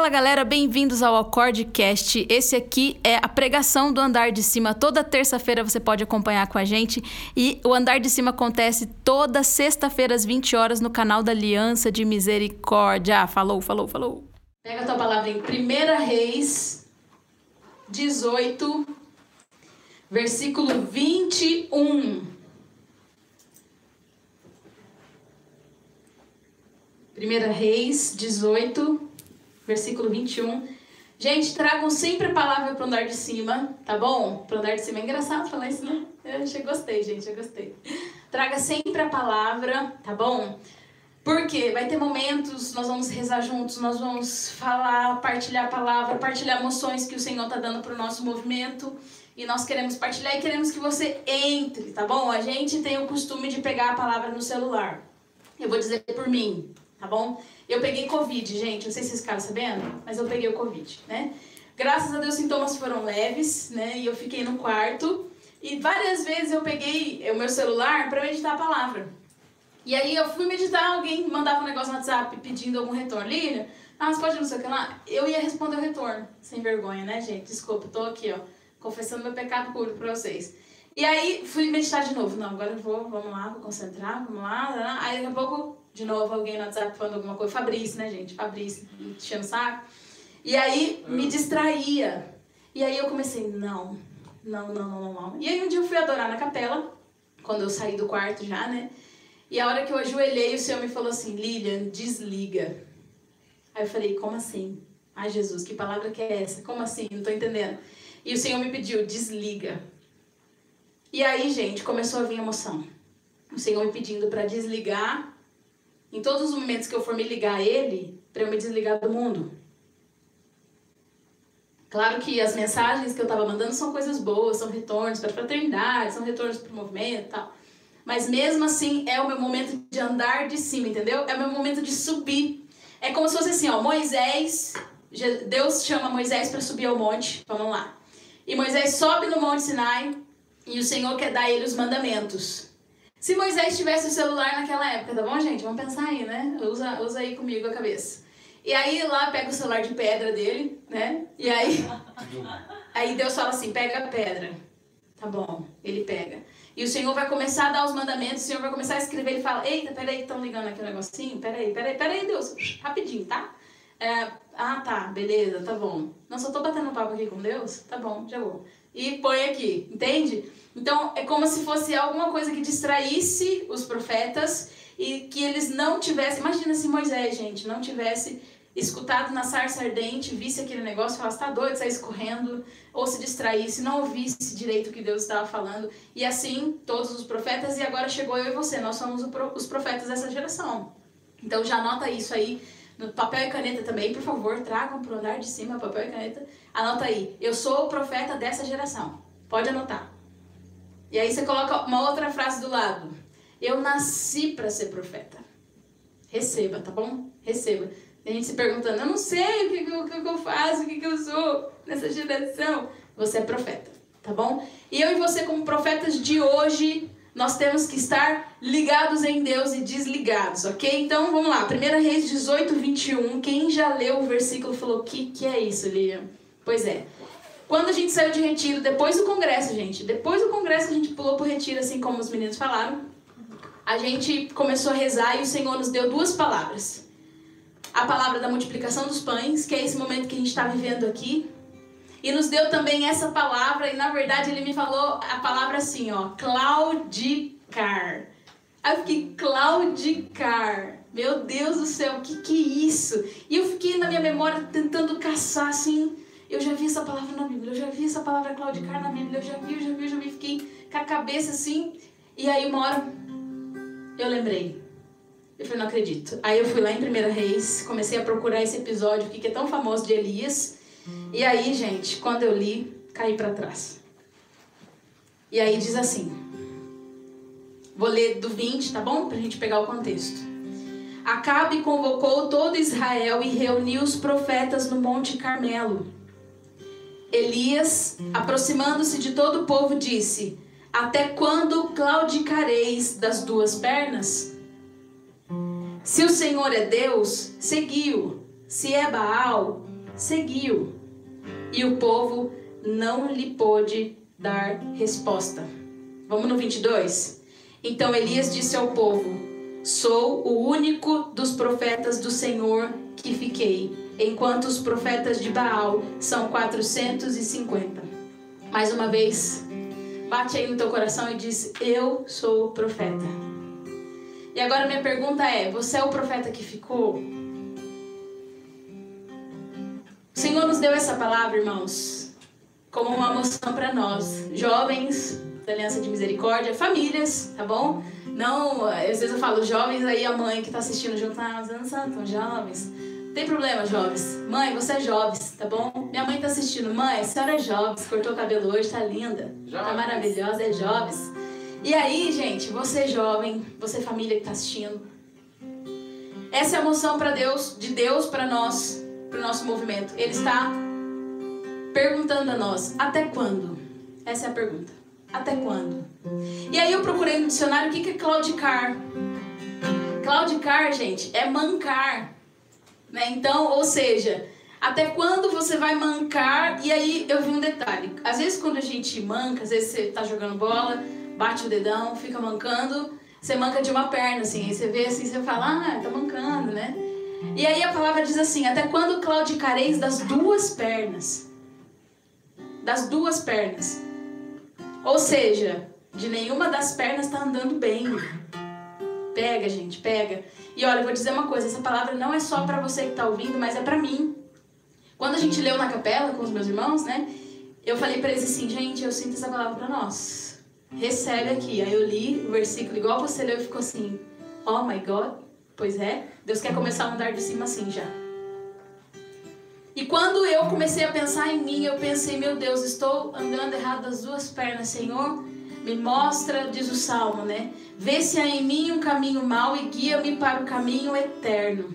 Fala galera, bem-vindos ao Acordecast. Esse aqui é a pregação do Andar de Cima. Toda terça-feira você pode acompanhar com a gente. E o Andar de Cima acontece toda sexta-feira às 20 horas no canal da Aliança de Misericórdia. Falou, falou, falou. Pega a tua palavra em 1 Reis 18, versículo 21. 1 Reis 18, versículo 21. Gente, tragam sempre a palavra para andar de cima, tá bom? Para andar de cima é engraçado falar isso, né? Eu achei, gostei, gente, eu gostei. Traga sempre a palavra, tá bom? Porque vai ter momentos, nós vamos rezar juntos, nós vamos falar, partilhar a palavra, partilhar emoções que o Senhor está dando para o nosso movimento. E nós queremos partilhar e queremos que você entre, tá bom? A gente tem o costume de pegar a palavra no celular. Eu vou dizer por mim, tá bom? Eu peguei Covid, gente, não sei se vocês ficaram sabendo, mas eu peguei o Covid, né? Graças a Deus, os sintomas foram leves, né? E eu fiquei no quarto. E várias vezes eu peguei o meu celular para meditar a palavra. E aí eu fui meditar, alguém mandava um negócio no WhatsApp pedindo algum retorno. Lília, ah, você pode não sei o que lá? Eu ia responder o retorno. Sem vergonha, né, gente? Desculpa, tô aqui, ó, confessando meu pecado público pra vocês. E aí fui meditar de novo. Não, agora eu vou, vamos lá, vou concentrar, vamos lá. Aí daqui a pouco de novo alguém no WhatsApp falando alguma coisa. Fabrício, né, gente? Fabrício, enchendo o saco. E aí me distraía. E aí eu comecei, não, não, não, não, não. E aí um dia eu fui adorar na capela, quando eu saí do quarto já, né? E a hora que eu ajoelhei, o Senhor me falou assim, Lilian, desliga. Aí eu falei, como assim? Ai, Jesus, que palavra que é essa? Como assim? Não tô entendendo. E o Senhor me pediu, desliga. E aí, gente, começou a vir emoção. O Senhor me pedindo para desligar em todos os momentos que eu for me ligar a Ele, para eu me desligar do mundo. Claro que as mensagens que eu estava mandando são coisas boas, são retornos para a fraternidade, são retornos para o movimento e tal. Mas mesmo assim é o meu momento de andar de cima, entendeu? É o meu momento de subir. É como se fosse assim, ó, Moisés, Deus chama Moisés para subir ao monte, vamos lá. E Moisés sobe no Monte Sinai e o Senhor quer dar a ele os mandamentos. Se Moisés tivesse o celular naquela época, tá bom, gente? Vamos pensar aí, né? Usa, usa aí comigo a cabeça. E aí lá pega o celular de pedra dele, né? E aí, aí Deus fala assim: pega a pedra. Tá bom, ele pega. E o Senhor vai começar a dar os mandamentos, o Senhor vai começar a escrever. Ele fala: Eita, peraí, estão ligando aqui um negocinho? Peraí, peraí, peraí, Deus, rapidinho, tá? É, ah, tá, beleza, tá bom. Não, só tô batendo papo aqui com Deus? Tá bom, já vou. E põe aqui, entende? Então é como se fosse alguma coisa que distraísse os profetas e que eles não tivessem. Imagina se Moisés, gente, não tivesse escutado na sarça ardente, visse aquele negócio e falasse, tá doido, saísse correndo, ou se distraísse, não ouvisse direito o que Deus estava falando. E assim, todos os profetas, e agora chegou eu e você, nós somos os profetas dessa geração. Então já anota isso aí, no papel e caneta também, por favor, tragam para o andar de cima papel e caneta. Anota aí, eu sou o profeta dessa geração. Pode anotar. E aí você coloca uma outra frase do lado. Eu nasci para ser profeta. Receba, tá bom? Receba. Tem gente se perguntando, eu não sei o que, que, que, eu faço, o que, eu sou nessa geração. Você é profeta, tá bom? E eu e você, como profetas de hoje, nós temos que estar ligados em Deus e desligados, ok? Então vamos lá, 1 Reis 18, 21. Quem já leu o versículo falou: O que, que é isso, Lilian? Pois é. Quando a gente saiu de retiro, depois do congresso, gente, depois do congresso a gente pulou pro retiro, assim como os meninos falaram, a gente começou a rezar e o Senhor nos deu duas palavras. A palavra da multiplicação dos pães, que é esse momento que a gente está vivendo aqui, e nos deu também essa palavra, e na verdade ele me falou a palavra assim, ó, claudicar. Aí eu fiquei, claudicar. Meu Deus do céu, o que que é isso? E eu fiquei na minha memória tentando caçar assim, eu já vi essa palavra na Bíblia, eu já vi essa palavra claudicar na Bíblia, eu já vi, eu já vi, eu já vi, fiquei com a cabeça assim. E aí uma hora eu lembrei. Eu falei, não acredito. Aí eu fui lá em Primeira Reis, comecei a procurar esse episódio que é tão famoso de Elias. E aí, gente, quando eu li, caí para trás. E aí diz assim: Vou ler do 20, tá bom? Pra gente pegar o contexto. Acabe convocou todo Israel e reuniu os profetas no Monte Carmelo Elias, aproximando-se de todo o povo, disse: Até quando claudicareis das duas pernas? Se o Senhor é Deus, segui-o. Se é Baal, seguiu. E o povo não lhe pôde dar resposta. Vamos no 22? Então Elias disse ao povo: Sou o único dos profetas do Senhor que fiquei, enquanto os profetas de Baal são 450. Mais uma vez, bate aí no teu coração e diz: Eu sou o profeta. E agora minha pergunta é: Você é o profeta que ficou? O Senhor nos deu essa palavra, irmãos, como uma moção para nós, jovens da Aliança de Misericórdia, famílias, tá bom? Não, às vezes eu falo jovens, aí a mãe que tá assistindo junto, ah, mas não são tão jovens. Tem problema, jovens. Mãe, você é jovem, tá bom? Minha mãe tá assistindo. Mãe, a senhora é jovem, cortou o cabelo hoje, tá linda. Jovens. Tá maravilhosa, é jovem. E aí, gente, você é jovem, você é família que tá assistindo. Essa é a moção para Deus, de Deus para nós, para o nosso movimento. Ele está perguntando a nós: até quando? Essa é a pergunta. Até quando? E aí eu procurei no dicionário o que é claudicar. Claudicar, gente, é mancar. Né? Então, ou seja, até quando você vai mancar? E aí eu vi um detalhe. Às vezes quando a gente manca, às vezes você tá jogando bola, bate o dedão, fica mancando, você manca de uma perna, assim, aí você vê assim, você fala, ah, tá mancando, né? E aí a palavra diz assim, até quando claudicareis das duas pernas? Das duas pernas. Ou seja, de nenhuma das pernas está andando bem. Pega, gente, pega. E olha, vou dizer uma coisa: essa palavra não é só para você que está ouvindo, mas é para mim. Quando a gente leu na capela com os meus irmãos, né? Eu falei para eles assim, gente, eu sinto essa palavra para nós. Recebe aqui. Aí eu li o versículo igual você leu e ficou assim: Oh my God. Pois é, Deus quer começar a andar de cima assim já. E quando eu comecei a pensar em mim, eu pensei, meu Deus, estou andando errado das duas pernas, Senhor. Me mostra, diz o salmo, né? Vê se há em mim um caminho mau e guia-me para o caminho eterno.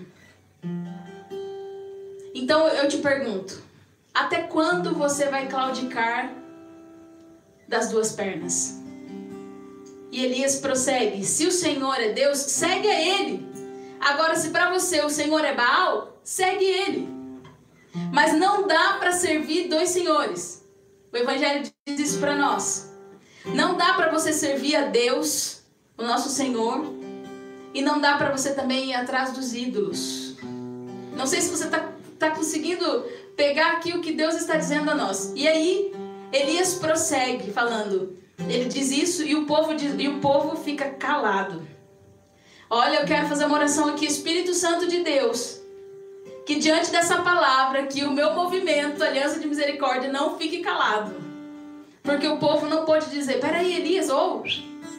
Então eu te pergunto: até quando você vai claudicar das duas pernas? E Elias prossegue: se o Senhor é Deus, segue a Ele. Agora, se para você o Senhor é Baal, segue Ele. Mas não dá para servir dois senhores. O Evangelho diz isso para nós. Não dá para você servir a Deus, o nosso Senhor, e não dá para você também ir atrás dos ídolos. Não sei se você está tá conseguindo pegar aqui o que Deus está dizendo a nós. E aí, Elias prossegue falando. Ele diz isso e o povo, diz, e o povo fica calado. Olha, eu quero fazer uma oração aqui, Espírito Santo de Deus que diante dessa palavra, que o meu movimento, Aliança de Misericórdia, não fique calado. Porque o povo não pode dizer, peraí, Elias, ou,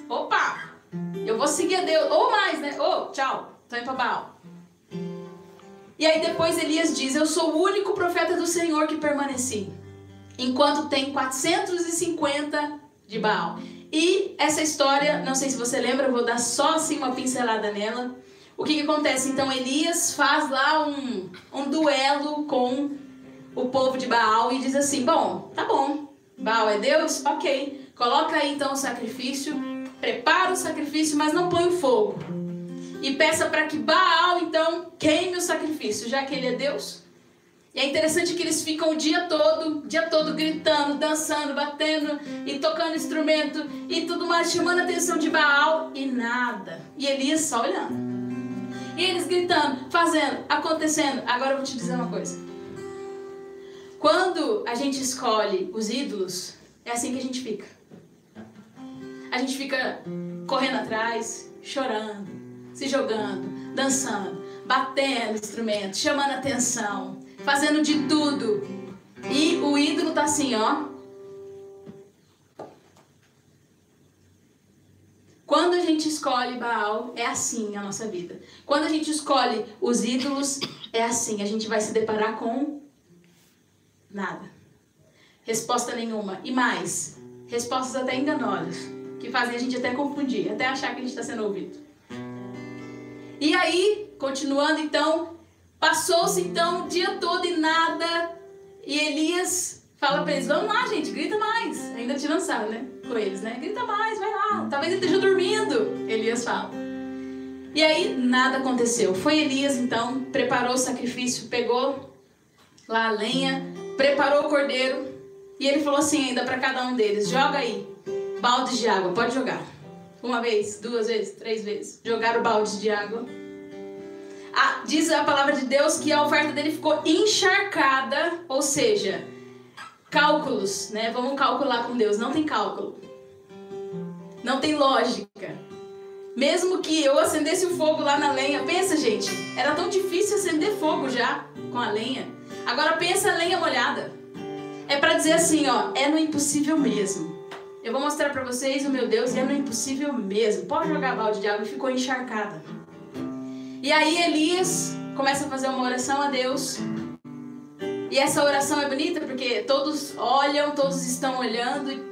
oh, opa, eu vou seguir a Deus, ou mais, né? Ô, oh, tchau, tô indo pra Baal. E aí depois Elias diz, eu sou o único profeta do Senhor que permaneci, enquanto tem 450 de Baal. E essa história, não sei se você lembra, eu vou dar só assim uma pincelada nela. O que, que acontece? Então Elias faz lá um, um duelo com o povo de Baal e diz assim: Bom, tá bom, Baal é Deus? Ok. Coloca aí então o sacrifício, prepara o sacrifício, mas não põe o fogo. E peça para que Baal então queime o sacrifício, já que ele é Deus. E é interessante que eles ficam o dia todo, dia todo gritando, dançando, batendo e tocando instrumento e tudo mais, chamando a atenção de Baal e nada. E Elias só olhando. E eles gritando, fazendo, acontecendo. Agora eu vou te dizer uma coisa. Quando a gente escolhe os ídolos, é assim que a gente fica. A gente fica correndo atrás, chorando, se jogando, dançando, batendo instrumento, chamando atenção, fazendo de tudo. E o ídolo tá assim, ó, Quando a gente escolhe Baal, é assim a nossa vida. Quando a gente escolhe os ídolos, é assim. A gente vai se deparar com nada. Resposta nenhuma. E mais, respostas até enganosas, que fazem a gente até confundir, até achar que a gente está sendo ouvido. E aí, continuando então, passou-se então o dia todo e nada. E Elias fala para eles: vamos lá, gente, grita mais. Ainda te lançaram, né? Com eles, né? Grita mais, vai lá. Talvez ele esteja dormindo, Elias fala. E aí nada aconteceu. Foi Elias então, preparou o sacrifício, pegou lá a lenha, preparou o cordeiro e ele falou assim ainda para cada um deles: joga aí, balde de água, pode jogar. Uma vez, duas vezes, três vezes. Jogaram o balde de água. Ah, diz a palavra de Deus que a oferta dele ficou encharcada, ou seja, cálculos, né? Vamos calcular com Deus. Não tem cálculo. Não tem lógica. Mesmo que eu acendesse o fogo lá na lenha, pensa, gente, era tão difícil acender fogo já com a lenha. Agora pensa lenha molhada. É para dizer assim, ó, é no impossível mesmo. Eu vou mostrar para vocês o meu Deus e é no impossível mesmo. Pode jogar balde de água e ficou encharcada. E aí Elias começa a fazer uma oração a Deus. E essa oração é bonita porque todos olham, todos estão olhando.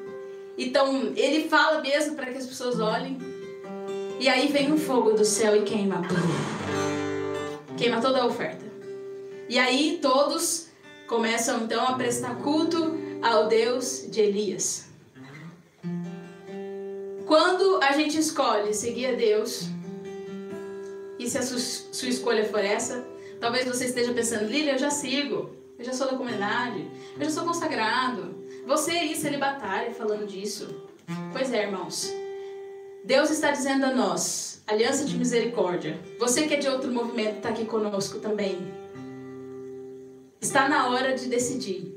Então ele fala mesmo para que as pessoas olhem. E aí vem um fogo do céu e queima. Queima toda a oferta. E aí todos começam então a prestar culto ao Deus de Elias. Quando a gente escolhe seguir a Deus, e se a sua, escolha for essa, talvez você esteja pensando, Lília, eu já sigo, eu já sou da comunidade, eu já sou consagrado. Você aí celibatária falando disso. Pois é, irmãos. Deus está dizendo a nós, Aliança de Misericórdia, você que é de outro movimento está aqui conosco também. Está na hora de decidir.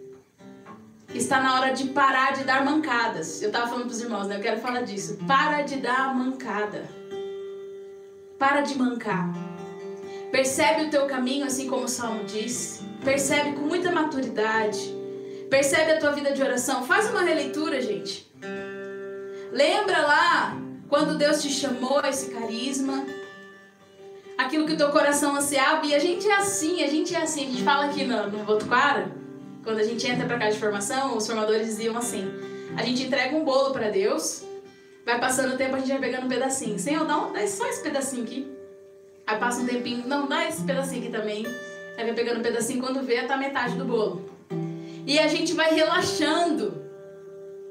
Está na hora de parar de dar mancadas. Eu estava falando para os irmãos, né? Eu quero falar disso. Para de dar mancada. Para de mancar. Percebe o teu caminho, assim como o Salmo diz. Percebe com muita maturidade. Percebe a tua vida de oração. Faz uma releitura, gente. Lembra lá quando Deus te chamou esse carisma, aquilo que o teu coração ansiava, e a gente é assim, a gente é assim, a gente fala aqui no, no Votuquara, quando a gente entra para casa de formação, os formadores diziam assim: a gente entrega um bolo para Deus, vai passando o tempo, a gente vai pegando um pedacinho. Senhor, dá, um, dá só esse pedacinho aqui. Aí passa um tempinho, não, dá esse pedacinho aqui também. Aí vai pegando um pedacinho, quando vê, tá metade do bolo. E a gente vai relaxando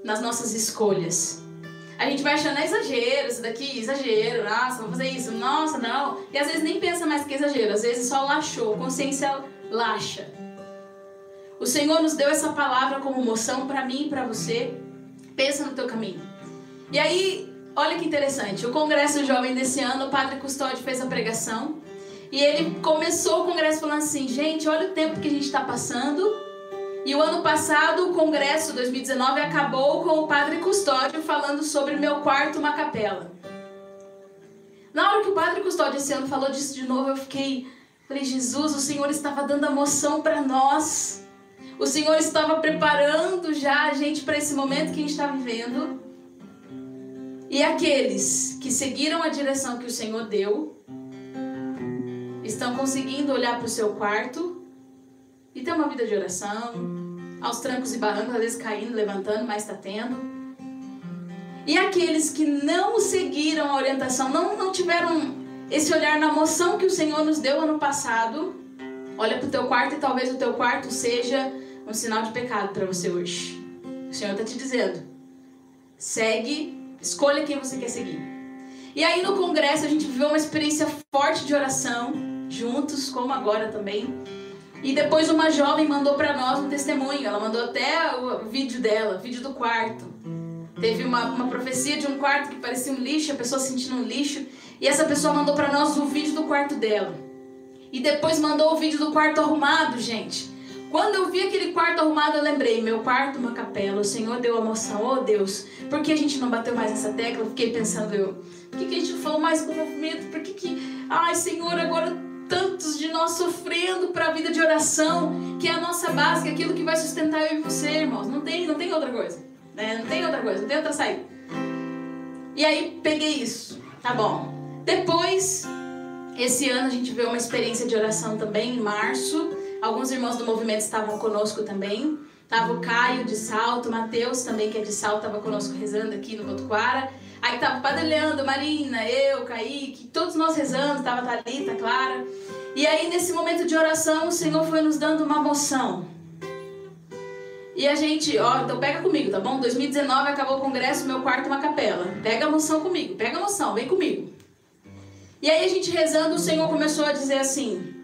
nas nossas escolhas. A gente vai achando, é exagero, isso daqui, exagero, nossa, vou fazer isso, nossa, não. E às vezes nem pensa mais que é exagero, às vezes só laxou, consciência laxa. O Senhor nos deu essa palavra como moção para mim e para você. Pensa no teu caminho. E aí, olha que interessante, o Congresso Jovem desse ano, o Padre Custódio fez a pregação. E ele começou o congresso falando assim: gente, olha o tempo que a gente está passando e o ano passado, o congresso 2019 acabou com o padre Custódio falando sobre meu quarto, uma capela. Na hora que o padre Custódio esse ano falou disso de novo, eu fiquei, falei, Jesus, o Senhor estava dando a moção para nós. O Senhor estava preparando já a gente para esse momento que a gente está vivendo. E aqueles que seguiram a direção que o Senhor deu, estão conseguindo olhar para o seu quarto e ter uma vida de oração, aos trancos e barrancos, às vezes caindo, levantando, mas está tendo. E aqueles que não seguiram a orientação, não, não tiveram esse olhar na moção que o Senhor nos deu ano passado, olha para o teu quarto e talvez o teu quarto seja um sinal de pecado para você hoje. O Senhor está te dizendo: segue, escolha quem você quer seguir. E aí no congresso a gente viveu uma experiência forte de oração, juntos, como agora também. E depois uma jovem mandou para nós um testemunho. Ela mandou até o vídeo dela, vídeo do quarto. Teve uma, uma profecia de um quarto que parecia um lixo, a pessoa sentindo um lixo. E essa pessoa mandou para nós o vídeo do quarto dela. E depois mandou o vídeo do quarto arrumado, gente. Quando eu vi aquele quarto arrumado, eu lembrei: meu quarto, uma capela. O Senhor deu a moção, oh Deus, por que a gente não bateu mais nessa tecla? Fiquei pensando, eu, por que, que a gente não falou mais com o movimento? Por que, que, ai Senhor, agora tantos de nós sofrendo para a vida de oração, que é a nossa base, que é aquilo que vai sustentar eu e você, irmãos. Não tem, não tem outra coisa. Né? Não tem outra coisa, não tem outra saída. E aí peguei isso. Tá bom. Depois, esse ano a gente viu uma experiência de oração também, em março. Alguns irmãos do movimento estavam conosco também. Tava o Caio de Salto, Matheus também, que é de Salto, estava conosco rezando aqui no Botuquara. Aí tava o Padre Leandro, Marina, eu, Kaique, todos nós rezando, tava Thalita, Clara. E aí nesse momento de oração, o Senhor foi nos dando uma moção. E a gente, ó, então pega comigo, tá bom? 2019 acabou o congresso, meu quarto uma capela. Pega a moção comigo, pega a moção, vem comigo. E aí a gente rezando, o Senhor começou a dizer assim: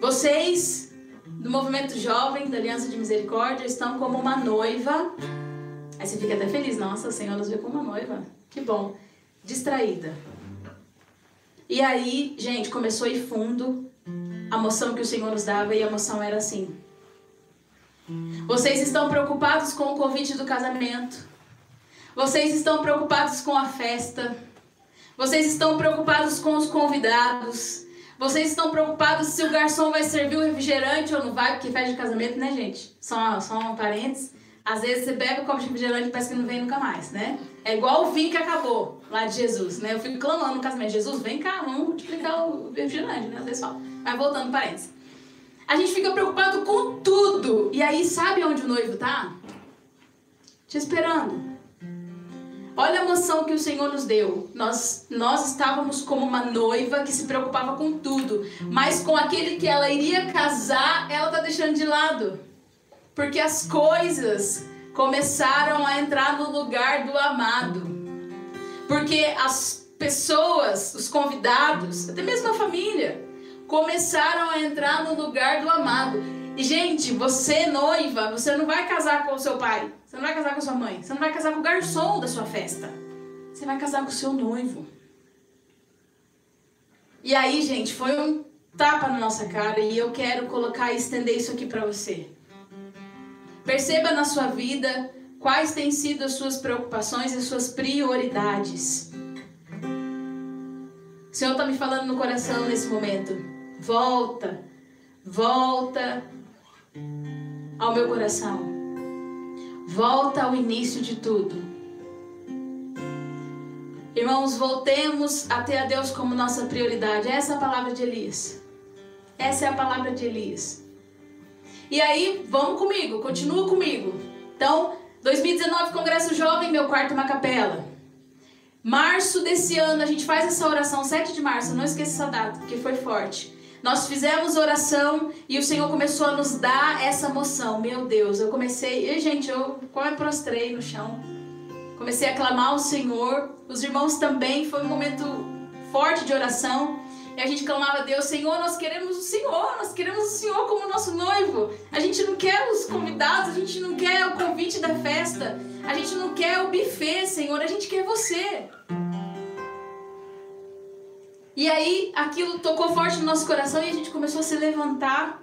Vocês do movimento jovem da Aliança de Misericórdia estão como uma noiva. Aí você fica até feliz, nossa, o Senhor nos vê como uma noiva. Que bom. Distraída. E aí, gente, começou a ir fundo a moção que o Senhor nos dava e a moção era assim: Vocês estão preocupados com o convite do casamento. Vocês estão preocupados com a festa. Vocês estão preocupados com os convidados. Vocês estão preocupados se o garçom vai servir o refrigerante ou não vai, porque festa de casamento, né, gente? Só, só um parênteses. Às vezes você bebe, come refrigerante e parece que não vem nunca mais, né? É igual o vinho que acabou lá de Jesus, né? Eu fico clamando no casamento, Jesus, vem cá, vamos multiplicar o refrigerante, né? Às vezes fala. Mas voltando, parênteses. A gente fica preocupado com tudo. E aí, sabe onde o noivo tá? Te esperando. Olha a emoção que o Senhor nos deu. Nós, nós estávamos como uma noiva que se preocupava com tudo, mas com aquele que ela iria casar, ela tá deixando de lado. Porque as coisas começaram a entrar no lugar do amado. Porque as pessoas, os convidados, até mesmo a família, começaram a entrar no lugar do amado. E, gente, você noiva, você não vai casar com o seu pai, você não vai casar com a sua mãe, você não vai casar com o garçom da sua festa. Você vai casar com o seu noivo. E aí, gente, foi um tapa na nossa cara e eu quero colocar e estender isso aqui para você. Perceba na sua vida quais têm sido as suas preocupações e as suas prioridades. O Senhor está me falando no coração nesse momento. Volta, volta ao meu coração. Volta ao início de tudo. Irmãos, voltemos a ter a Deus como nossa prioridade. Essa é a palavra de Elias. Essa é a palavra de Elias. E aí, vamos comigo, continua comigo. Então, 2019, Congresso Jovem, meu quarto uma capela. Março desse ano, a gente faz essa oração, 7 de março, não esqueça essa data, porque foi forte. Nós fizemos oração e o Senhor começou a nos dar essa moção. Meu Deus, eu comecei, e gente, eu quase prostrei no chão. Comecei a clamar ao Senhor. Os irmãos também, foi um momento forte de oração. E a gente clamava a Deus, Senhor, nós queremos o Senhor, nós queremos o Senhor como nosso noivo. A gente não quer os convidados, a gente não quer o convite da festa, a gente não quer o buffet, Senhor, a gente quer você. E aí aquilo tocou forte no nosso coração e a gente começou a se levantar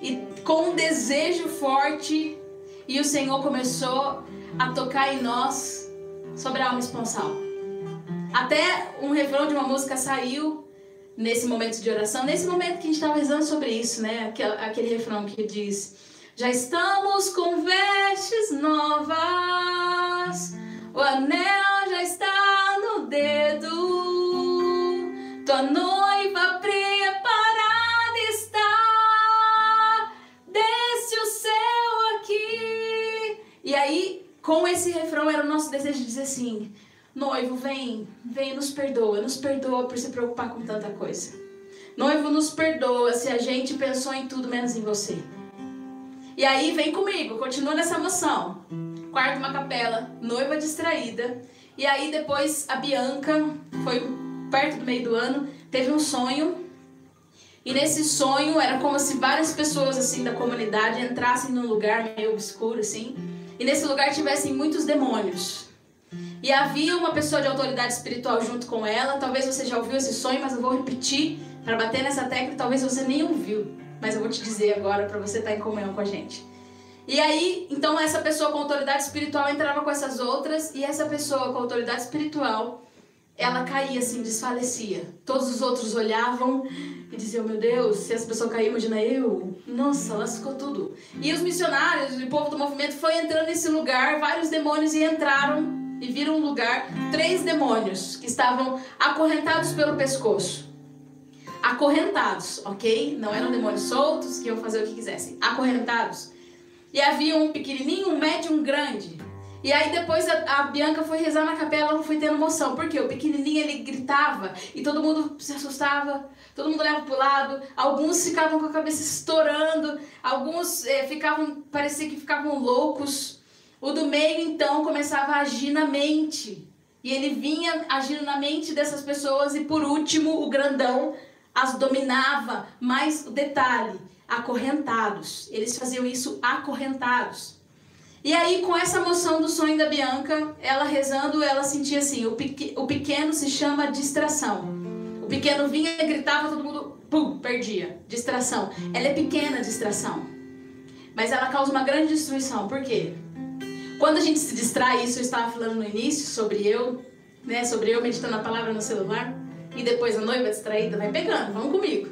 e com um desejo forte e o Senhor começou a tocar em nós sobre a alma esponsal. Até um refrão de uma música saiu nesse momento de oração, nesse momento que a gente estava rezando sobre isso, né? Aquele, refrão que diz: Já estamos com vestes novas, o anel já está no dedo, tua noiva preparada está, desce o céu aqui. E aí, com esse refrão, era o nosso desejo de dizer assim Noivo, vem, vem, nos perdoa, nos perdoa por se preocupar com tanta coisa. Noivo, nos perdoa se a gente pensou em tudo menos em você. E aí, vem comigo, continua nessa emoção. Quarto, uma capela, noiva distraída. E aí, depois, a Bianca, foi perto do meio do ano, teve um sonho. E nesse sonho, era como se várias pessoas, assim, da comunidade entrassem num lugar meio obscuro, assim. E nesse lugar tivessem muitos demônios. E havia uma pessoa de autoridade espiritual junto com ela. Talvez você já ouviu esse sonho, mas eu vou repetir para bater nessa tecla. Talvez você nem ouviu, mas eu vou te dizer agora para você estar tá em comunhão com a gente. E aí, então essa pessoa com autoridade espiritual entrava com essas outras e essa pessoa com autoridade espiritual, ela caía assim, desfalecia. Todos os outros olhavam e diziam: Meu Deus, se essa pessoa cair, imagina eu. Nossa, lascou tudo. E os missionários, o povo do movimento foi entrando nesse lugar, vários demônios e entraram e viram um lugar três demônios que estavam acorrentados pelo pescoço. Acorrentados, ok? Não eram demônios soltos que iam fazer o que quisessem. Acorrentados. E havia um pequenininho, um médio um grande. E aí depois a, a, Bianca foi rezar na capela, ela foi tendo emoção. Porque o pequenininho ele gritava e todo mundo se assustava, todo mundo olhava pro lado. Alguns ficavam com a cabeça estourando, alguns eh, ficavam, parecia que ficavam loucos. O do meio, então, começava a agir na mente. E ele vinha agindo na mente dessas pessoas e por último, o grandão as dominava. Mas o detalhe, acorrentados. Eles faziam isso acorrentados. E aí, com essa moção do sonho da Bianca, ela rezando, ela sentia assim: o, o pequeno se chama distração. O pequeno vinha e gritava, todo mundo, pum, perdia. Distração. Ela é pequena, distração. Mas ela causa uma grande destruição. Por quê? Quando a gente se distrai, isso eu estava falando no início sobre eu, né? Sobre eu meditando a palavra no celular. E depois a noiva distraída, vai pegando, vamos comigo.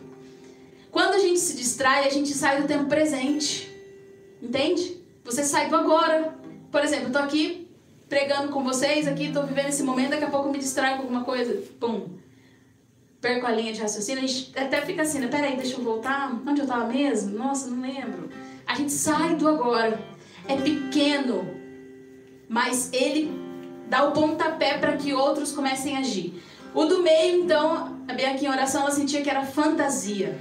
Quando a gente se distrai, a gente sai do tempo presente. Entende? Você sai do agora. Por exemplo, eu tô aqui pregando com vocês, aqui tô vivendo esse momento, daqui a pouco me distraio com alguma coisa, pum. Perco a linha de raciocínio, a gente até fica assim, né? Peraí, deixa eu voltar. Onde eu tava mesmo? Nossa, não lembro. A gente sai do agora. É pequeno, mas ele dá o pontapé para que outros comecem a agir. O do meio, então, a Bianca em oração, ela sentia que era fantasia.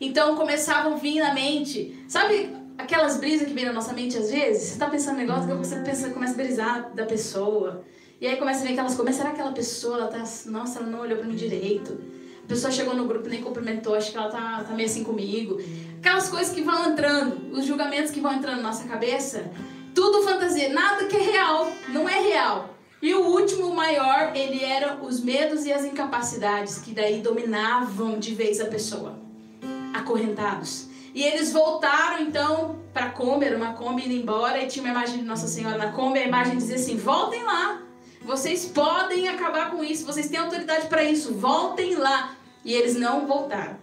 Então começavam a vir na mente, sabe aquelas brisas que vem na nossa mente às vezes, você tá pensando um negócio, você pensa, começa a brisar da pessoa. E aí começa a ver aquelas coisas, será que aquela pessoa, ela tá, nossa, ela não olhou para mim direito. A pessoa chegou no grupo nem cumprimentou, acho que ela tá, tá meio assim comigo. Aquelas coisas que vão entrando, os julgamentos que vão entrando na nossa cabeça, tudo fantasia, nada que é real, não é real. E o último, o maior, ele era os medos e as incapacidades, que daí dominavam de vez a pessoa. Acorrentados. E eles voltaram então para a Kombi, era uma Kombi indo embora, e tinha uma imagem de Nossa Senhora na Kombi, a imagem dizia assim: voltem lá, vocês podem acabar com isso, vocês têm autoridade para isso, voltem lá. E eles não voltaram.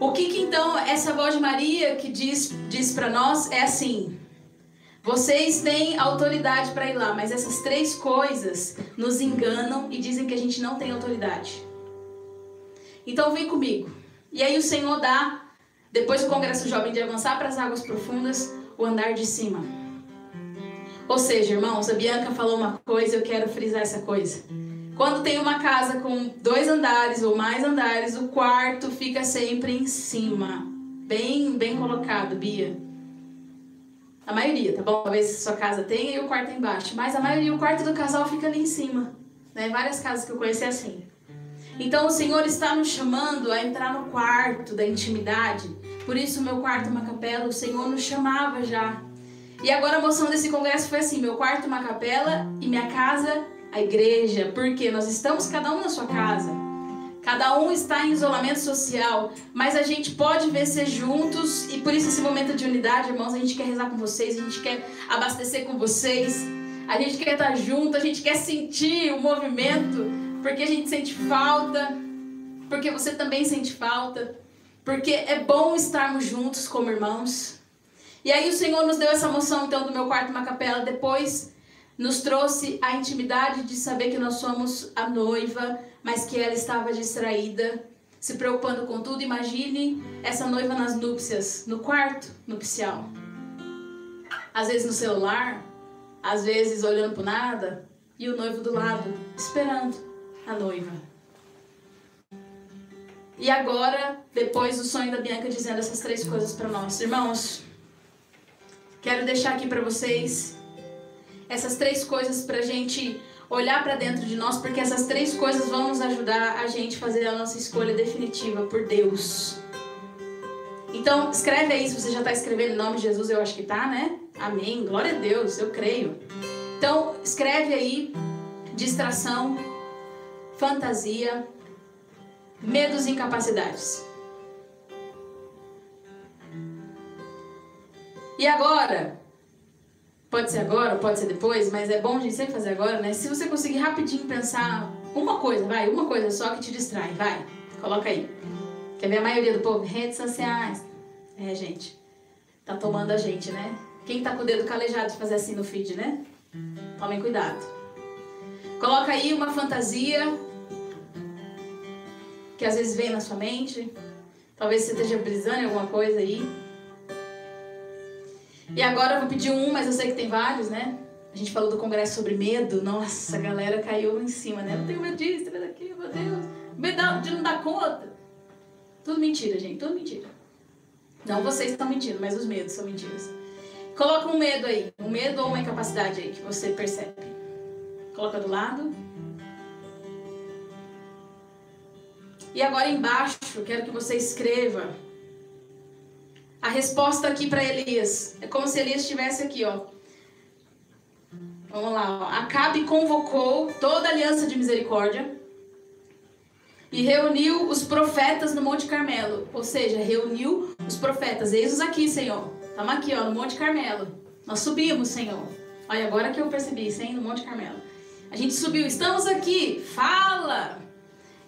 O que, que então essa voz de Maria que diz, diz para nós é assim: vocês têm autoridade para ir lá, mas essas três coisas nos enganam e dizem que a gente não tem autoridade. Então vem comigo. E aí o Senhor dá depois do Congresso Jovem de avançar para as águas profundas, o andar de cima. Ou seja, irmãos, a Bianca falou uma coisa, eu quero frisar essa coisa. Quando tem uma casa com dois andares ou mais andares, o quarto fica sempre em cima. Bem, bem colocado, Bia. A maioria, tá bom? Talvez sua casa tenha e o quarto é embaixo. Mas a maioria, o quarto do casal fica ali em cima. Né? Várias casas que eu conheci é assim. Então o Senhor está nos chamando a entrar no quarto da intimidade. Por isso, meu quarto é uma capela, o Senhor nos chamava já. E agora a moção desse congresso foi assim: meu quarto é uma capela e minha casa a igreja. Porque nós estamos cada um na sua casa. Cada um está em isolamento social, mas a gente pode vencer juntos e por isso esse momento de unidade, irmãos, a gente quer rezar com vocês, a gente quer abastecer com vocês, a gente quer estar junto, a gente quer sentir o movimento porque a gente sente falta, porque você também sente falta, porque é bom estarmos juntos como irmãos. E aí o Senhor nos deu essa moção então do meu quarto uma capela, depois nos trouxe a intimidade de saber que nós somos a noiva, mas que ela estava distraída, se preocupando com tudo. Imagine essa noiva nas núpcias, no quarto nupcial. Às vezes no celular, às vezes olhando para nada, e o noivo do lado, esperando a noiva. E agora, depois do sonho da Bianca dizendo essas três coisas para nós, irmãos, quero deixar aqui para vocês essas três coisas para gente olhar para dentro de nós, porque essas três coisas vão nos ajudar a gente fazer a nossa escolha definitiva por Deus. Então, escreve aí se você já está escrevendo em nome de Jesus, eu acho que tá, né? Amém. Glória a Deus, eu creio. Então, escreve aí distração, fantasia, medos e incapacidades. E agora, pode ser agora, pode ser depois, mas é bom a gente sempre fazer agora, né? Se você conseguir rapidinho pensar uma coisa, vai, uma coisa só que te distrai, vai, coloca aí. Quer ver a maioria do povo? Redes sociais. É, gente, tá tomando a gente, né? Quem tá com o dedo calejado de fazer assim no feed, né? Tomem cuidado. Coloca aí uma fantasia que às vezes vem na sua mente. Talvez você esteja brisando em alguma coisa aí. E agora eu vou pedir um, mas eu sei que tem vários, né? A gente falou do congresso sobre medo. Nossa, a galera caiu em cima, né? Eu tenho medo disso, medo daquilo, meu Deus. Medo de não dar conta. Tudo mentira, gente, tudo mentira. Não vocês estão mentindo, mas os medos são mentiras. Coloca um medo aí, um medo ou uma incapacidade aí que você percebe. Coloca do lado. E agora embaixo, quero que você escreva a resposta aqui para Elias. É como se Elias estivesse aqui, ó. Vamos lá, ó. Acabe convocou toda a aliança de misericórdia e reuniu os profetas no Monte Carmelo. Ou seja, reuniu os profetas. Eis-os aqui, Senhor. Estamos aqui, ó, no Monte Carmelo. Nós subimos, Senhor. Olha, agora que eu percebi, isso, hein, no Monte Carmelo. A gente subiu, estamos aqui, fala!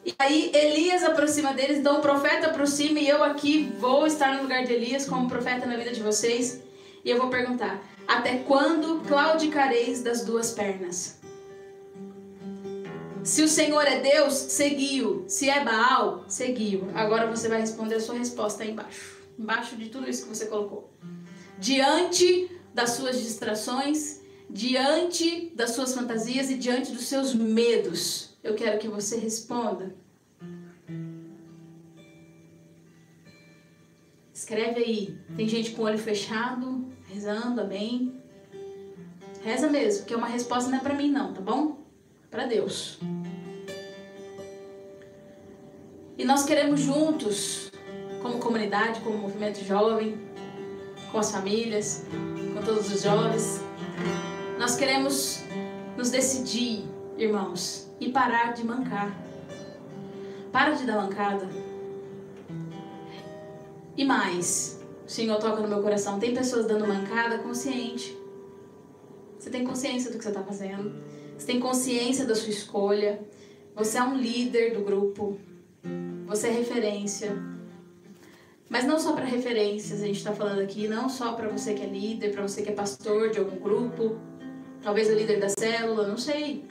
E aí Elias aproxima deles, então o profeta aproxima e eu aqui vou estar no lugar de Elias como profeta na vida de vocês. E eu vou perguntar: até quando claudicareis das duas pernas? Se o Senhor é Deus, seguiu. Se é Baal, seguiu. Agora você vai responder a sua resposta aí embaixo. Embaixo de tudo isso que você colocou. Diante das suas distrações, diante das suas fantasias e diante dos seus medos eu quero que você responda. Escreve aí. Tem gente com o olho fechado, rezando, amém. Reza mesmo, porque uma resposta não é para mim não, tá bom? Para Deus. E nós queremos juntos, como comunidade, como movimento jovem, com as famílias, com todos os jovens, nós queremos nos decidir, irmãos, e parar de mancar. Para de dar mancada. E mais, o Senhor toca no meu coração. Tem pessoas dando mancada consciente. Você tem consciência do que você está fazendo. Você tem consciência da sua escolha. Você é um líder do grupo. Você é referência. Mas não só para referências, a gente está falando aqui, não só para você que é líder, para você que é pastor de algum grupo, talvez o líder da célula, não sei.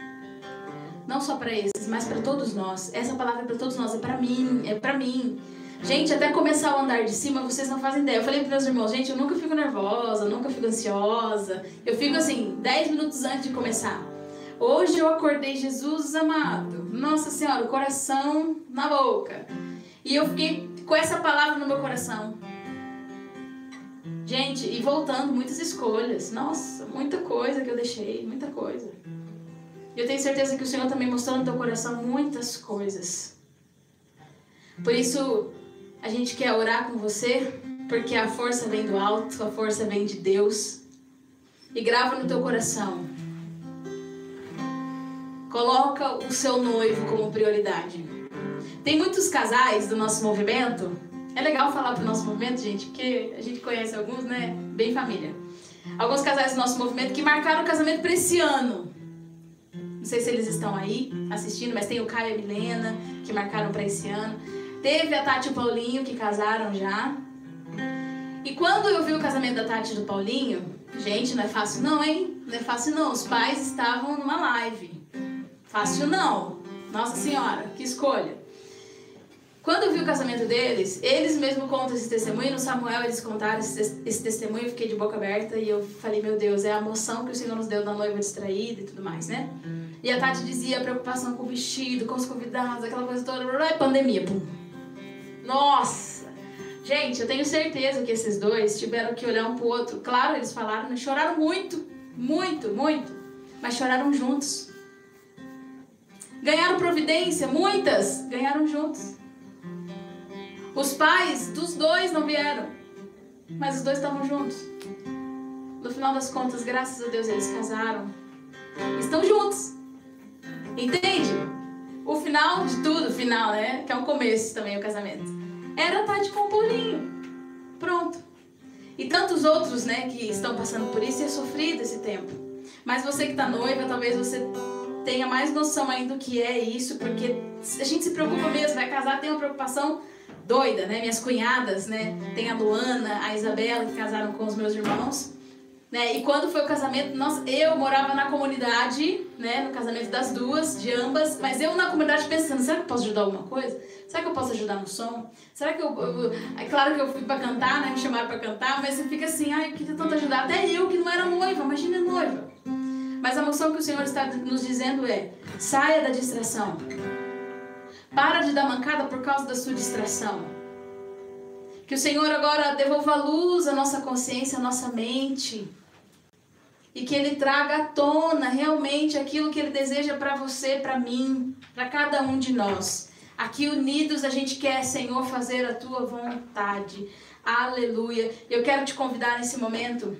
Não só para esses, mas para todos nós. Essa palavra é para todos nós, é para mim, é para mim. Gente, até começar o andar de cima, vocês não fazem ideia. Eu falei para meus irmãos, gente, eu nunca fico nervosa, nunca fico ansiosa. Eu fico assim, 10 minutos antes de começar. Hoje eu acordei, Jesus amado. Nossa Senhora, o coração na boca. E eu fiquei com essa palavra no meu coração. Gente, e voltando, muitas escolhas. Nossa, muita coisa que eu deixei, muita coisa. Eu tenho certeza que o Senhor também mostrou no teu coração muitas coisas. Por isso, a gente quer orar com você, porque a força vem do alto, a força vem de Deus. E grava no teu coração. Coloca o seu noivo como prioridade. Tem muitos casais do nosso movimento. É legal falar pro nosso movimento, gente, porque a gente conhece alguns, né? Bem família. Alguns casais do nosso movimento que marcaram o casamento para esse ano. Não sei se eles estão aí assistindo, mas tem o Caio e a Milena, que marcaram para esse ano. Teve a Tati e o Paulinho, que casaram já. E quando eu vi o casamento da Tati e do Paulinho, gente, não é fácil não, hein? Não é fácil não. Os pais estavam numa live. Fácil não. Nossa Senhora, que escolha. Quando eu vi o casamento deles, eles mesmo contam esse testemunho. No Samuel eles contaram esse, esse testemunho. Eu fiquei de boca aberta e eu falei, meu Deus, é a moção que o Senhor nos deu da noiva distraída e tudo mais, né? E a Tati dizia a preocupação com o vestido, com os convidados, aquela coisa toda. E pandemia, pum. Nossa! Gente, eu tenho certeza que esses dois tiveram que olhar um pro outro. Claro, eles falaram, mas choraram muito, muito, muito. Mas choraram juntos. Ganharam providência, muitas ganharam juntos. Os pais dos dois não vieram, mas os dois estavam juntos. No final das contas, graças a Deus, eles casaram. Estão juntos. Entende? O final de tudo, final, né? Que é um começo também o casamento. Era Tati com o Paulinho. Pronto. E tantos outros, né, que estão passando por isso e é sofrido esse tempo. Mas você que está noiva, talvez você tenha mais noção ainda do que é isso, porque a gente se preocupa mesmo, vai casar, tem uma preocupação doida, né? Minhas cunhadas, né? Tem a Luana, a Isabela, que casaram com os meus irmãos. Né? E quando foi o casamento, nós, eu morava na comunidade, né? No casamento das duas, de ambas, mas eu na comunidade pensando, será que eu posso ajudar alguma coisa? Será que eu posso ajudar no som? Será que eu. eu é claro que eu fui pra cantar, né? Me chamaram pra cantar, mas você fica assim, ai, eu queria tanto ajudar. Até eu que não era noiva, imagina noiva. Mas a moção que o Senhor está nos dizendo é: saia da distração. Para de dar mancada por causa da sua distração. Que o Senhor agora devolva luz à nossa consciência, à nossa mente e que Ele traga à tona realmente aquilo que Ele deseja para você, para mim, para cada um de nós. Aqui unidos a gente quer, Senhor, fazer a tua vontade. Aleluia. Eu quero te convidar nesse momento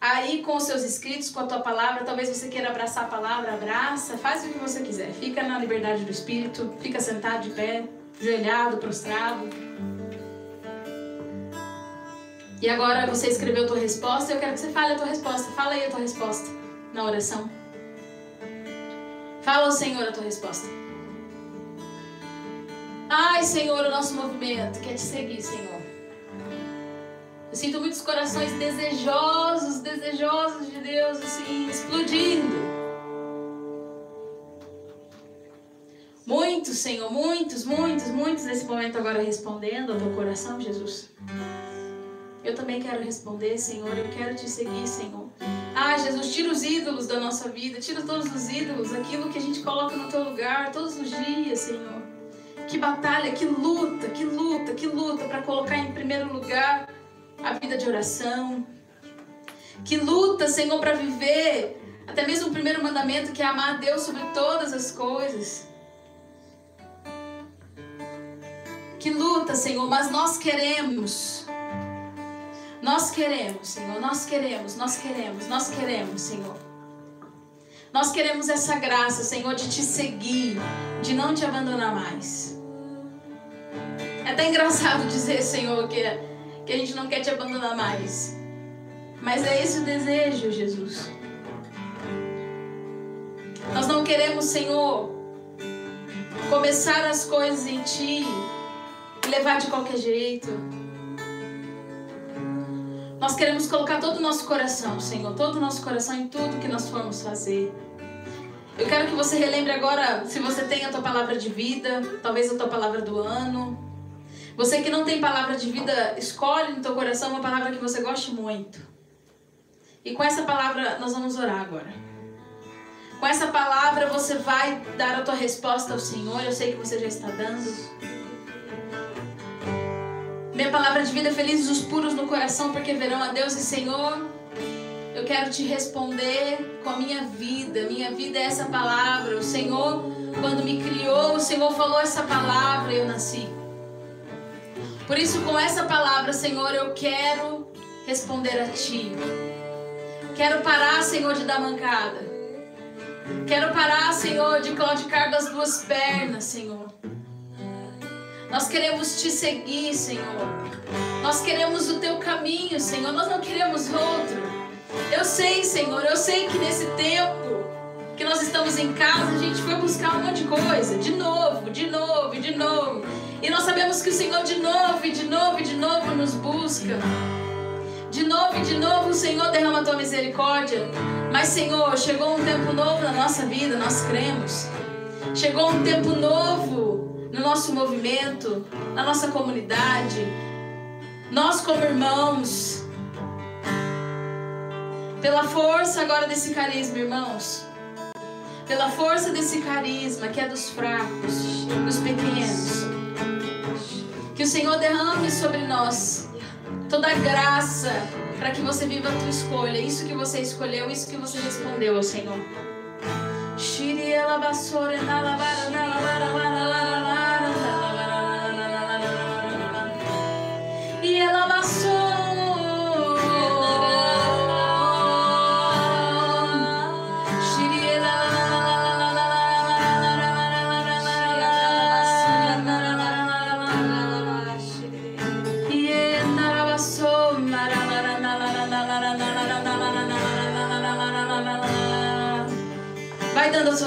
aí com os seus escritos, com a tua palavra. Talvez você queira abraçar a palavra, abraça, faz o que você quiser. Fica na liberdade do Espírito, fica sentado de pé, joelhado, prostrado. E agora você escreveu a tua resposta, eu quero que você fale a tua resposta. Fala aí a tua resposta na oração. Fala ao Senhor a tua resposta. Ai, Senhor, o nosso movimento quer te seguir, Senhor. Eu sinto muitos corações desejosos, desejosos de Deus, assim, explodindo. Muitos, Senhor, muitos, muitos, muitos nesse momento agora respondendo ao teu coração, Jesus. Eu também quero responder, Senhor, eu quero te seguir, Senhor. Ah, Jesus, tira os ídolos da nossa vida, tira todos os ídolos, aquilo que a gente coloca no teu lugar todos os dias, Senhor. Que batalha, que luta, que luta, que luta para colocar em primeiro lugar a vida de oração. Que luta, Senhor, para viver até mesmo o primeiro mandamento que é amar Deus sobre todas as coisas. Que luta, Senhor, mas nós queremos. Nós queremos, Senhor, nós queremos, nós queremos, nós queremos, Senhor. Nós queremos essa graça, Senhor, de te seguir, de não te abandonar mais. É até engraçado dizer, Senhor, que que a gente não quer te abandonar mais. Mas é esse o desejo, Jesus. Nós não queremos, Senhor, começar as coisas em Ti e levar de qualquer jeito. Nós queremos colocar todo o nosso coração, Senhor, todo o nosso coração em tudo que nós formos fazer. Eu quero que você relembre agora, se você tem a tua palavra de vida, talvez a tua palavra do ano, você que não tem palavra de vida, escolhe no teu coração uma palavra que você goste muito. E com essa palavra nós vamos orar agora. Com essa palavra você vai dar a tua resposta ao Senhor. Eu sei que você já está dando. Minha palavra de vida é felizes os puros no coração, porque verão a Deus e Senhor. Eu quero te responder com a minha vida. Minha vida é essa palavra. O Senhor, quando me criou, o Senhor falou essa palavra e eu nasci. Por isso, com essa palavra, Senhor, eu quero responder a Ti. Quero parar, Senhor, de dar mancada. Quero parar, Senhor, de claudicar das duas pernas, Senhor. Nós queremos te seguir, Senhor. Nós queremos o teu caminho, Senhor. Nós não queremos outro. Eu sei, Senhor, eu sei que nesse tempo que nós estamos em casa, a gente foi buscar um monte de coisa, de novo, de novo, de novo. E nós sabemos que o Senhor de novo, e de novo, e de novo nos busca. De novo e de novo o Senhor derrama a tua misericórdia. Mas, Senhor, chegou um tempo novo na nossa vida, nós cremos. Chegou um tempo novo no nosso movimento, na nossa comunidade. Nós, como irmãos, pela força agora desse carisma, irmãos, pela força desse carisma que é dos fracos, dos pequenos, que o Senhor derrame sobre nós toda a graça para que você viva a tua escolha, isso que você escolheu, isso que você respondeu ao Senhor. E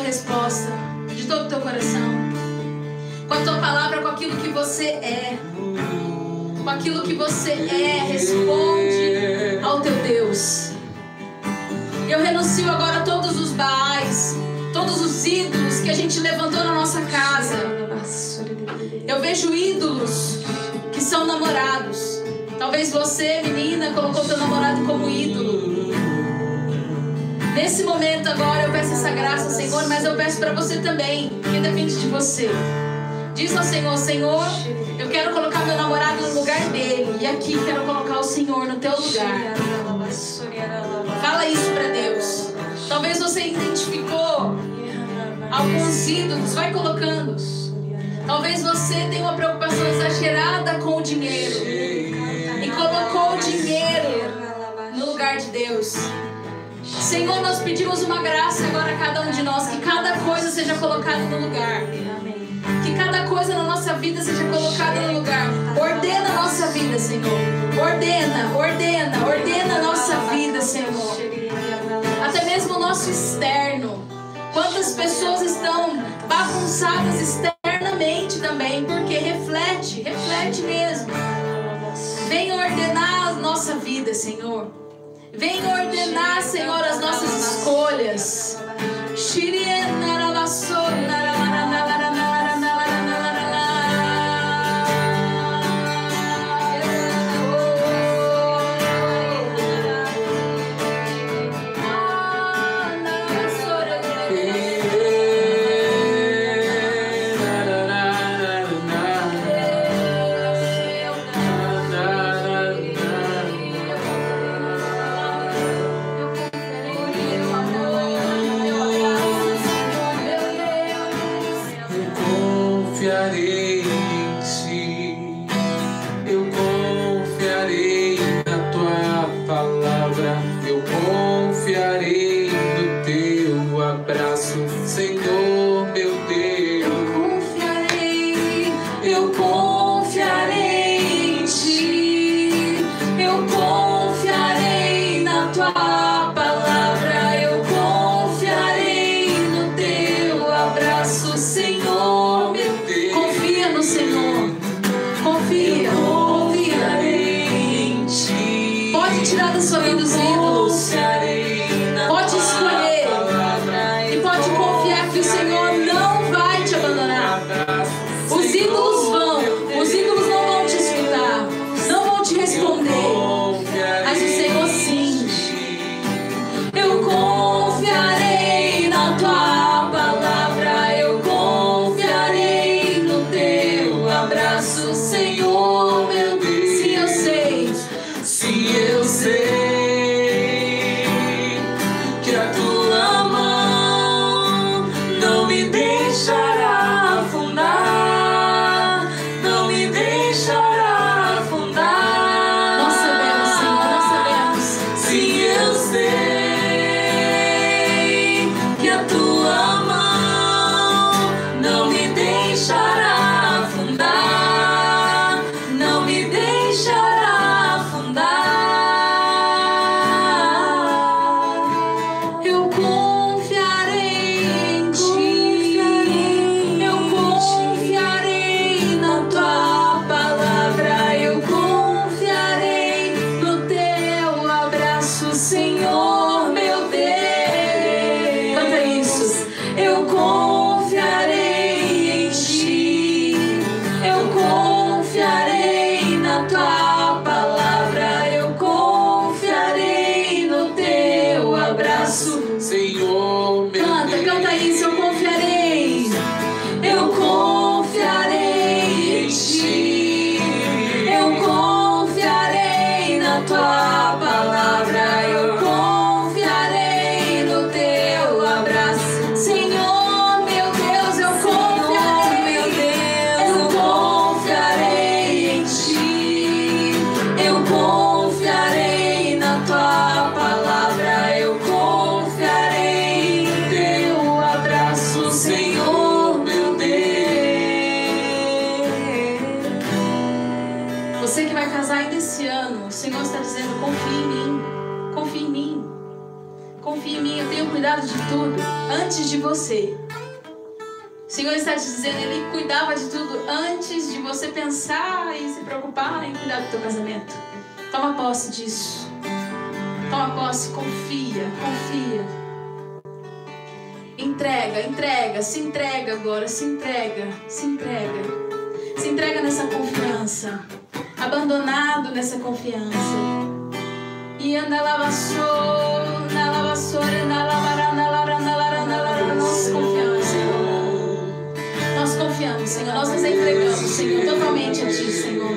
resposta de todo o teu coração. Com a tua palavra, com aquilo que você é. Com aquilo que você é, responde ao teu Deus. Eu renuncio agora a todos os baais, todos os ídolos que a gente levantou na nossa casa. Eu vejo ídolos que são namorados. Talvez você, menina, colocou teu namorado como ídolo. Nesse momento agora eu peço essa graça, Senhor, mas eu peço para você também, que depende de você. Diz ao Senhor, Senhor, eu quero colocar meu namorado no lugar dele. E aqui quero colocar o Senhor no teu lugar. Fala isso para Deus. Talvez você identificou alguns ídolos, vai colocando. Talvez você tenha uma preocupação exagerada com o dinheiro e colocou o dinheiro no lugar de Deus. Senhor, nós pedimos uma graça agora a cada um de nós, que cada coisa seja colocada no lugar. Que cada coisa na nossa vida seja colocada no lugar. Ordena a nossa vida, Senhor. Ordena, ordena, ordena a nossa vida, Senhor. Até mesmo o nosso externo. Quantas pessoas estão bagunçadas externamente também, porque reflete, reflete mesmo. Venha ordenar a nossa vida, Senhor. Venha ordenar, Senhor, as nossas escolhas. Você. O Senhor está te dizendo, Ele cuidava de tudo antes de você pensar e se preocupar em cuidar do teu casamento. Toma posse disso. Toma posse, confia, confia. Entrega, entrega, se entrega agora, se entrega, se entrega. Se entrega nessa confiança. Abandonado nessa confiança. E anda lavassou, na lavassora, na lavarana, Confiamos, Senhor. Nós nos entregamos, Senhor, totalmente a Ti, Senhor.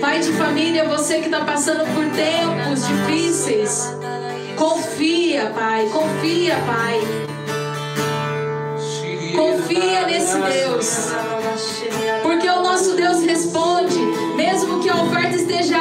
Vai de Aleluia. Você que está passando por tempos difíceis. Confia, Pai. Confia, Pai. Confia nesse Deus. Porque o nosso Deus responde, mesmo que a oferta esteja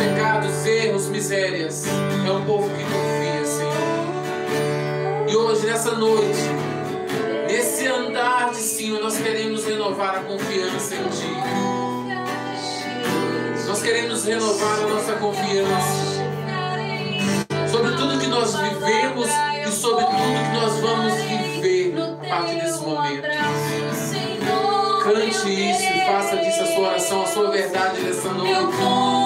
pecados, erros, misérias. É um povo que confia, Senhor. E hoje, nessa noite, nesse andar de cima, nós queremos renovar a confiança em Ti. Nós queremos renovar a nossa confiança sobre tudo que nós vivemos e sobre tudo que nós vamos viver a partir desse momento. Cante isso e faça disso a sua oração, a sua verdade nessa noite.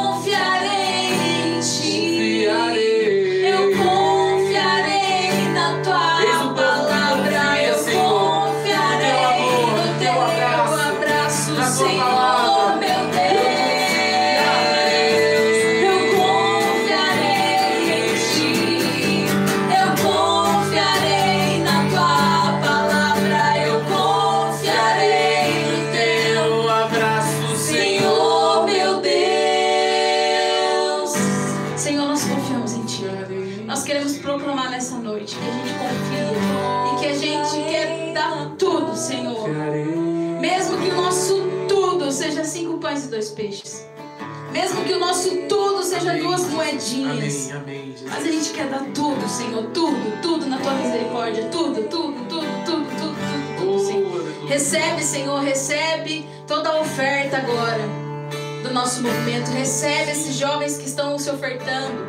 Recebe, Senhor, recebe toda a oferta agora do nosso movimento. Recebe esses jovens que estão se ofertando,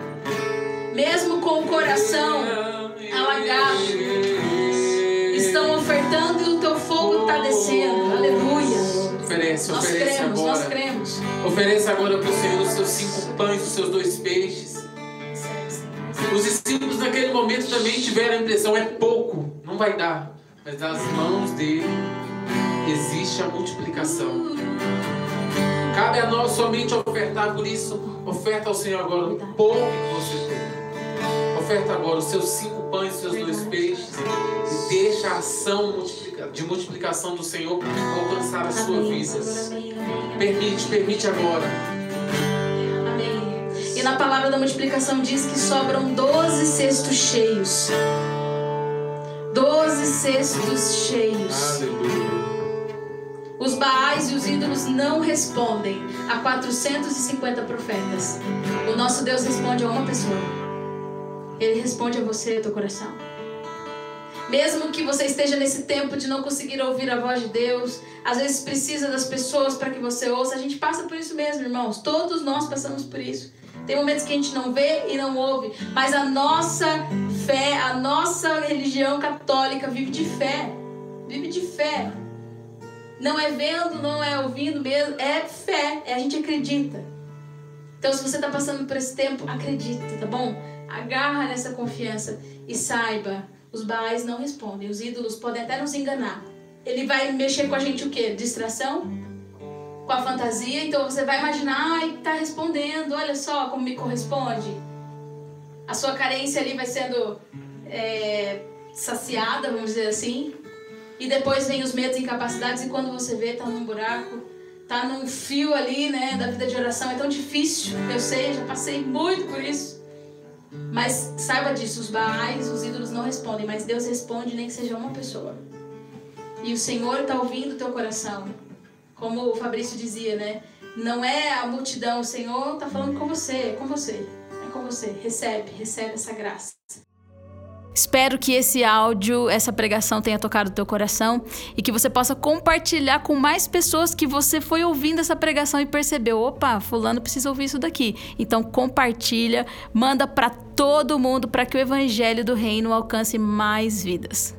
mesmo com o coração alagado. Estão ofertando e o teu fogo está descendo. Aleluia. Oferece, Nós oferece cremos, nós agora. cremos. Oferece agora para o Senhor os seus cinco pães, os seus dois peixes. Os discípulos naquele momento também tiveram a impressão, é pouco, não vai dar. Mas nas mãos dele existe a multiplicação. Cabe a nós somente ofertar, por isso, oferta ao Senhor agora o pouco que você tem. Oferta agora os seus cinco pães, os seus dois peixes. E deixa a ação de multiplicação do Senhor alcançar a sua Amém, vida. Senhor, amém, amém. Permite, permite agora. Amém. E na palavra da multiplicação diz que sobram 12 cestos cheios. 12 cestos cheios. Aleluia. Os Baais e os ídolos não respondem a 450 profetas. O nosso Deus responde a uma pessoa. Ele responde a você, teu coração. Mesmo que você esteja nesse tempo de não conseguir ouvir a voz de Deus, às vezes precisa das pessoas para que você ouça. A gente passa por isso mesmo, irmãos. Todos nós passamos por isso. Tem momentos que a gente não vê e não ouve, mas a nossa fé, a nossa religião católica vive de fé. Vive de fé. Não é vendo, não é ouvindo mesmo, é fé, é a gente acredita. Então, se você está passando por esse tempo, acredita, tá bom? Agarra nessa confiança e saiba, os baais não respondem, os ídolos podem até nos enganar. Ele vai mexer com a gente o quê? Distração? Com a fantasia? Então você vai imaginar, ai, tá respondendo, olha só como me corresponde. a sua carência ali vai sendo é, saciada, vamos dizer assim. E depois vem os medos e incapacidades, e quando você vê, tá num buraco, tá num fio ali, né, da vida de oração. É tão difícil, eu sei, já passei muito por isso. Mas saiba disso, os baais, os ídolos não respondem, mas Deus responde nem que seja uma pessoa. E o Senhor está ouvindo o teu coração. Como o Fabrício dizia, né? Não é a multidão, o Senhor está falando com você, é com você. É com você. Recebe, recebe essa graça. Espero que esse áudio, essa pregação tenha tocado o teu coração e que você possa compartilhar com mais pessoas que você foi ouvindo essa pregação e percebeu, opa, fulano precisa ouvir isso daqui. Então compartilha, manda para todo mundo para que o evangelho do reino alcance mais vidas.